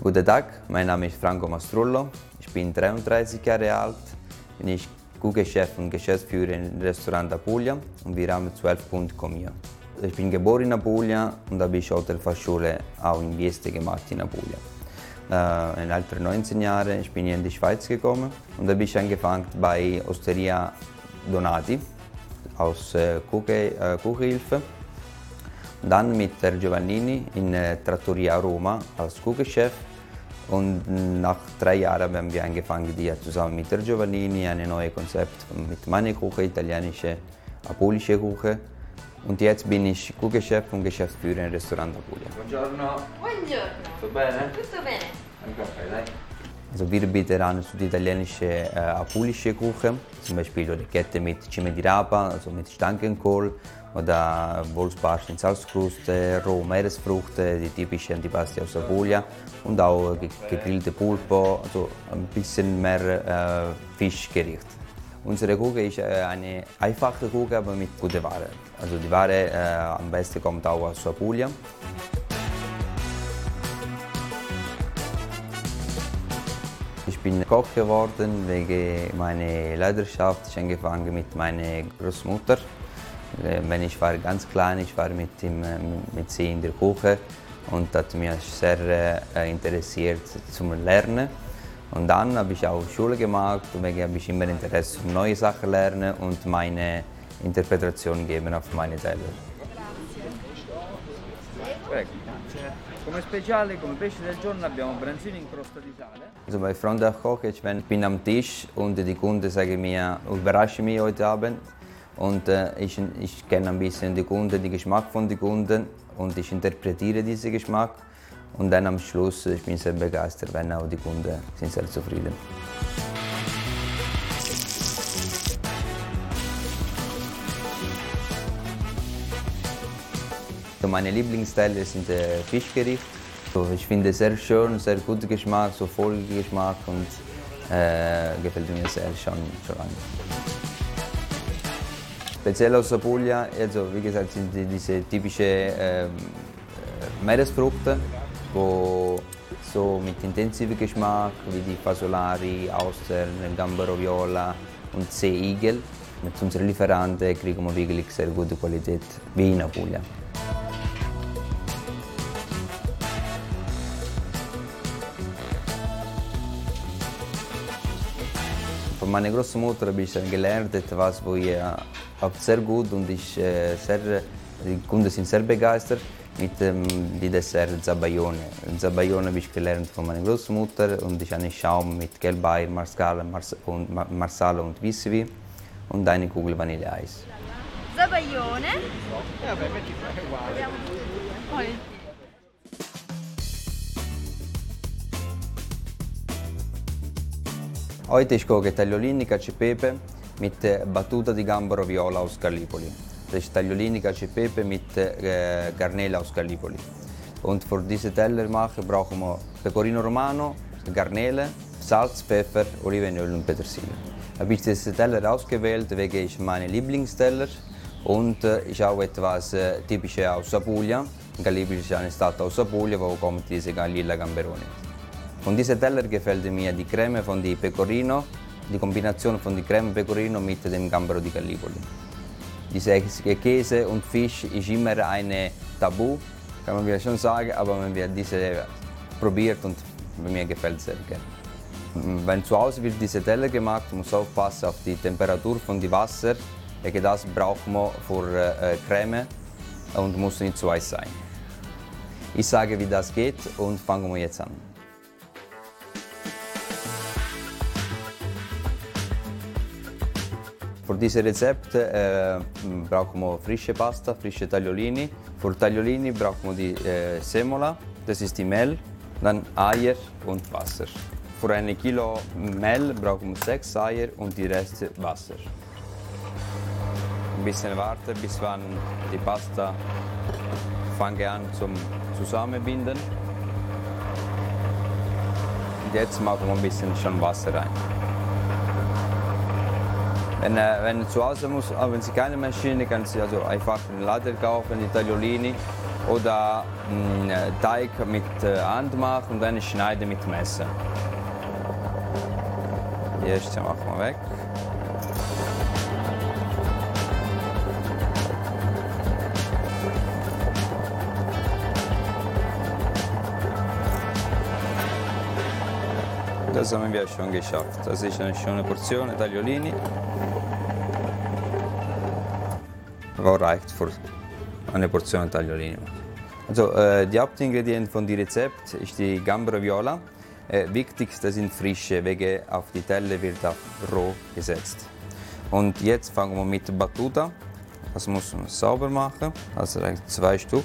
Guten Tag, mein Name ist Franco Mastrullo. Ich bin 33 Jahre alt, bin ich Küchenchef und Geschäftsführer im Restaurant Apulia und wir haben 12 Kunden kommen. Ich bin geboren in Apulia und habe ich Hotelfachschule auch in Vieste gemacht in Apulia. Äh, in alter 19 Jahren ich bin ich in die Schweiz gekommen und habe ich angefangen bei Osteria Donati als äh, Küche, äh. Dann mit der Giovannini in äh, Trattoria Roma als Küchenchef und nach drei Jahren haben wir angefangen, die zusammen mit der Giovannini ein neues Konzept mit meiner Küche, italienische, apulische Küche. Und jetzt bin ich Küchenchef und Geschäftsführer im Restaurant Apulia. Buongiorno, Buongiorno, tutto bene? tutto bene? Ein Kaffee, dai. Also wir bieten an die italienische äh, apulische Küche, zum Beispiel Orecchiette mit Cime di Rapa, also mit Stangenkohl oder Wolfsbarsch in Salzkruste, rohe Meeresfrüchte, die typische Antipasti aus Apulia und auch ge gegrillte Pulpo, also ein bisschen mehr äh, Fischgericht. Unsere Küche ist äh, eine einfache Küche, aber mit guter Ware. Also die Ware äh, am besten kommt auch aus Apulia. Bin Koch geworden wegen meiner Leidenschaft. Ich angefangen mit meiner Großmutter. Äh, Wenn ich war ganz klein, ich war mit, ihm, äh, mit sie in der Küche und hat mich sehr äh, interessiert zum Lernen. Und dann habe ich auch Schule gemacht und deswegen habe ich immer Interesse um neue Sachen lernen und meine Interpretation geben auf meine Teller. Prego. Come speciale, come pesce del giorno abbiamo branzini in crosta di sale. Also bei Freunde Koch, ich wenn- bin am Tisch und die Kunden sagen mir, überrasche mich heute Abend. Und äh, ich, ich kenne ein bisschen die Kunden, den Geschmack von den Kunden und ich interpretiere diesen Geschmack. Und dann am Schluss, ich bin sehr begeistert, wenn auch die Kunden sind sehr zufrieden. So, Meine Lieblingsteile sind äh, Fischgericht. So, ich finde sehr schön, sehr guter Geschmack, so voller Geschmack und äh, gefällt mir sehr schon lange. Speziell aus Apulia, also wie gesagt, sind die, diese typischen ähm, äh, Meeresfrüchte, wo so mit intensivem Geschmack wie die Fasolari, Austern, Gambero Viola und Seeigel. Mit unseren Lieferanten kriegen wir wirklich sehr gute Qualität wie in Apulia. Von meiner Großmutter habe ich gelernt, etwas, wo ich äh, auch sehr gut und ich, äh, sehr, die Kunden sind sehr begeistert mit dem die Dessert Zabayone. Zabayone habe ich gelernt von meiner Großmutter und ich einen Schaum mit Gelbei, Marsala Mars und Ma- Marsala und Wissevi und eine Kugel Vanilleeis. Zabaglione. E vabbè, metti uguale. Poi Heute ich koche Tagliolini cacio e mit Battuta di Gambero Viola aus Gallipoli. Das ist Tagliolini cacio e mit äh, Garnele aus Gallipoli. Und für diese Teller machen brauchen wir Pecorino Romano, Garnele, Salz, Pfeffer, Olivenöl und Petersilie. Habe ich diese Teller ausgewählt, wegen ich meine Lieblingsteller und äh, ich auch etwas äh, typisches aus Apulia. Gallipoli ist eine Stadt aus Apulia, wo kommt diese Lilla Gamberoni. Von diesen Teller gefällt mir die Creme von die Pecorino, die Kombination von die Creme Pecorino mit dem Gambero di Gallipoli. Diese Käse und Fisch ist immer ein Tabu, kann man schon sagen, aber wenn wir diese probiert und mir gefällt sehr gerne. Wenn zu Hause wird diese Teller gemacht, muss aufpassen auf die Temperatur von dem Wasser, das braucht man für Creme und muss nicht zu heiß sein. Ich sage, wie das geht und fangen wir jetzt an. Für dieses Rezept äh, brauchen wir frische Pasta, frische Tagliolini. Für Tagliolini brauchen wir die äh, Semola, das ist die Mehl, dann Eier und Wasser. Für ein Kilo Mehl brauchen wir sechs Eier und die Rest Wasser. Ein bisschen warten, bis wann die Pasta fange an zum Zusammenbinden. Und jetzt machen wir ein bisschen schon Wasser rein. Wenn, äh, wenn zu Hause muss, äh, wenn Sie keine Maschine, können Sie also einfach einen Laden kaufen, die Tagliolini oder mh, Teig mit äh, Hand machen und dann schneiden mit Messer. Die erste machen wir weg. Das haben wir schon geschafft. Das ist eine schöne Portion Tagliolini. Aber reicht für eine Portion Tagliolini. Also, äh, die Hauptingredienten von dem Rezept ist die Gambero Viola. Äh, wichtig, das sind frische, wegen auf die Teller wird auf roh gesetzt. Und jetzt fangen wir mit Battuta. Das muss man sauber machen. Das reicht zwei Stück.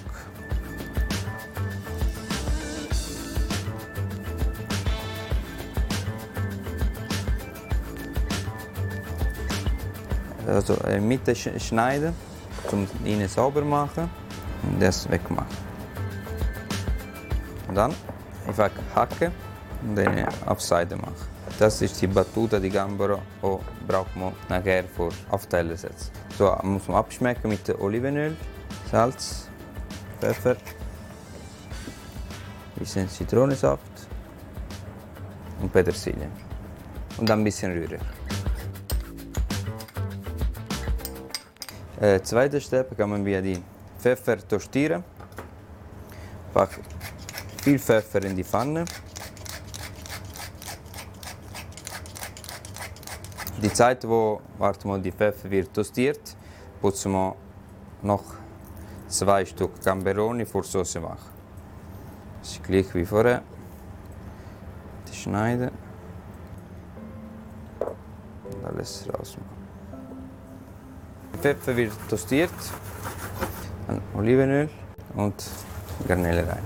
Also in der Mitte schneiden, um ihn sauber machen und das wegmachen. Und dann einfach hacken und auf Seite machen. Das ist die Battuta di Gambero, die braucht man nachher für auf Teller setzen. So muss man abschmecken mit Olivenöl, Salz, Pfeffer, bisschen Zitronensaft und Petersilie. Und dann ein bisschen rühren. Äh, zweiter Step kann wir die Pfeffer tostieren. Pack viel Pfeffer in die Pfanne. Die Zeit, wo warte mal, die Pfeffer wird tostiert, putzen wir noch zwei Stück Gamberoni für Soße machen. Das ist gleich wie vorher. Die schneiden und alles rausmachen. Pfeffer wird tostiert, dann Olivenöl und Garnele rein.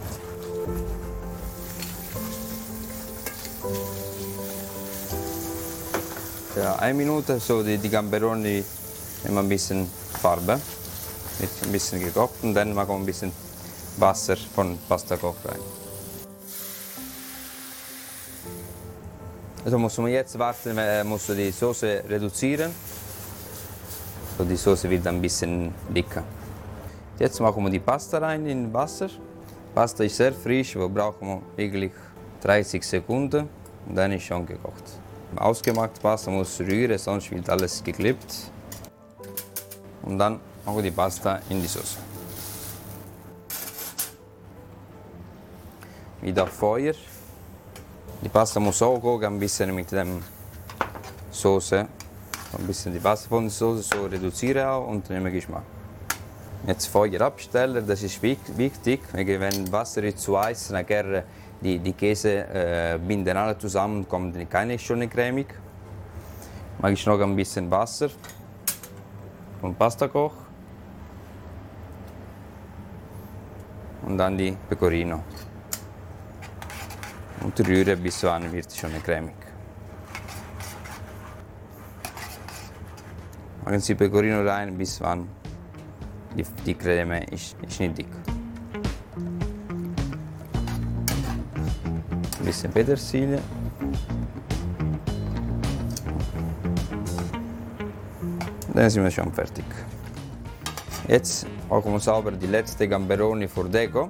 Ja, eine Minute so die, die Gamberoni nehmen ein bisschen Farbe, wird ein bisschen gekocht und dann machen wir ein bisschen Wasser von Pasta Koch rein. Also muss man jetzt warten, äh, muss die Soße reduzieren. So die Soße wird ein bisschen dicker. Jetzt machen wir die Pasta rein in Wasser. Pasta ist sehr frisch, wir brauchen wirklich 30 Sekunden und dann ist schon gekocht. Ausgemachte Pasta muss rühren, sonst wird alles geklebt. Und dann machen wir die Pasta in die Soße. Wieder Feuer. Die Pasta muss auch ein bisschen mit dem Soße. Ein bisschen die Wasser von der Soße so reduzieren auch und nehmen Geschmack. Jetzt Feuer abstellen, das ist wichtig. Wenn Wasser ist zu heiß, dann die, die Käse äh, binden alle zusammen, kommt keine schöne cremig. Mache ich noch ein bisschen Wasser und Pastakoch. Und dann die Pecorino. Und rühren bis wann wird schon cremig. Machen Sie Pecorino rein bis wann die, die Creme ist, ist nicht dick. Ein bisschen Petersilie. Dann sind wir schon fertig. Jetzt machen wir sauber die letzte Gamberoni für Deko.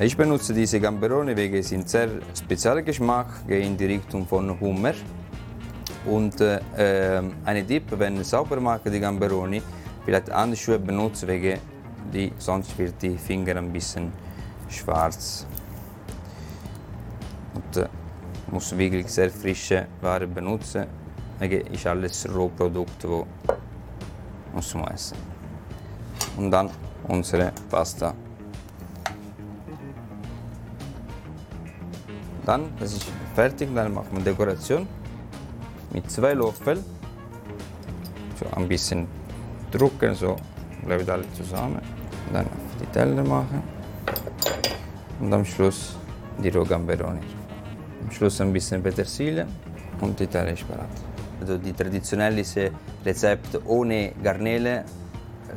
Ich benutze diese Gamberoni wegen sie sehr spezieller Geschmack, gehen in die Richtung von Hummer. Und äh, eine Tipp, wenn sauber mache die Gamberoni, vielleicht Handschuhe benutzen, wegen die, sonst wird die Finger ein bisschen schwarz. Und äh, muss wirklich sehr frische Ware benutzen, wegen ist alles Rohprodukt, wo muss man essen. Und dann unsere Pasta. Dann, das ist fertig, dann machen wir Dekoration mit zwei Löffeln. So ein bisschen drücken, so bleibt alles zusammen. Dann auf die Teller machen und am Schluss die Rogamberoni. Am Schluss ein bisschen Petersilie und die Teller ist bereit. Also die traditionelles Rezept ohne Garnele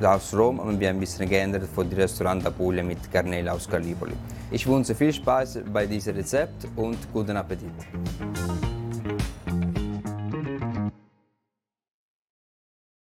aus Rom haben wir ein bisschen geändert von dem Restaurant Apulia mit Garnele aus Gallipoli. Ich wünsche viel Spaß bei diesem Rezept und guten Appetit.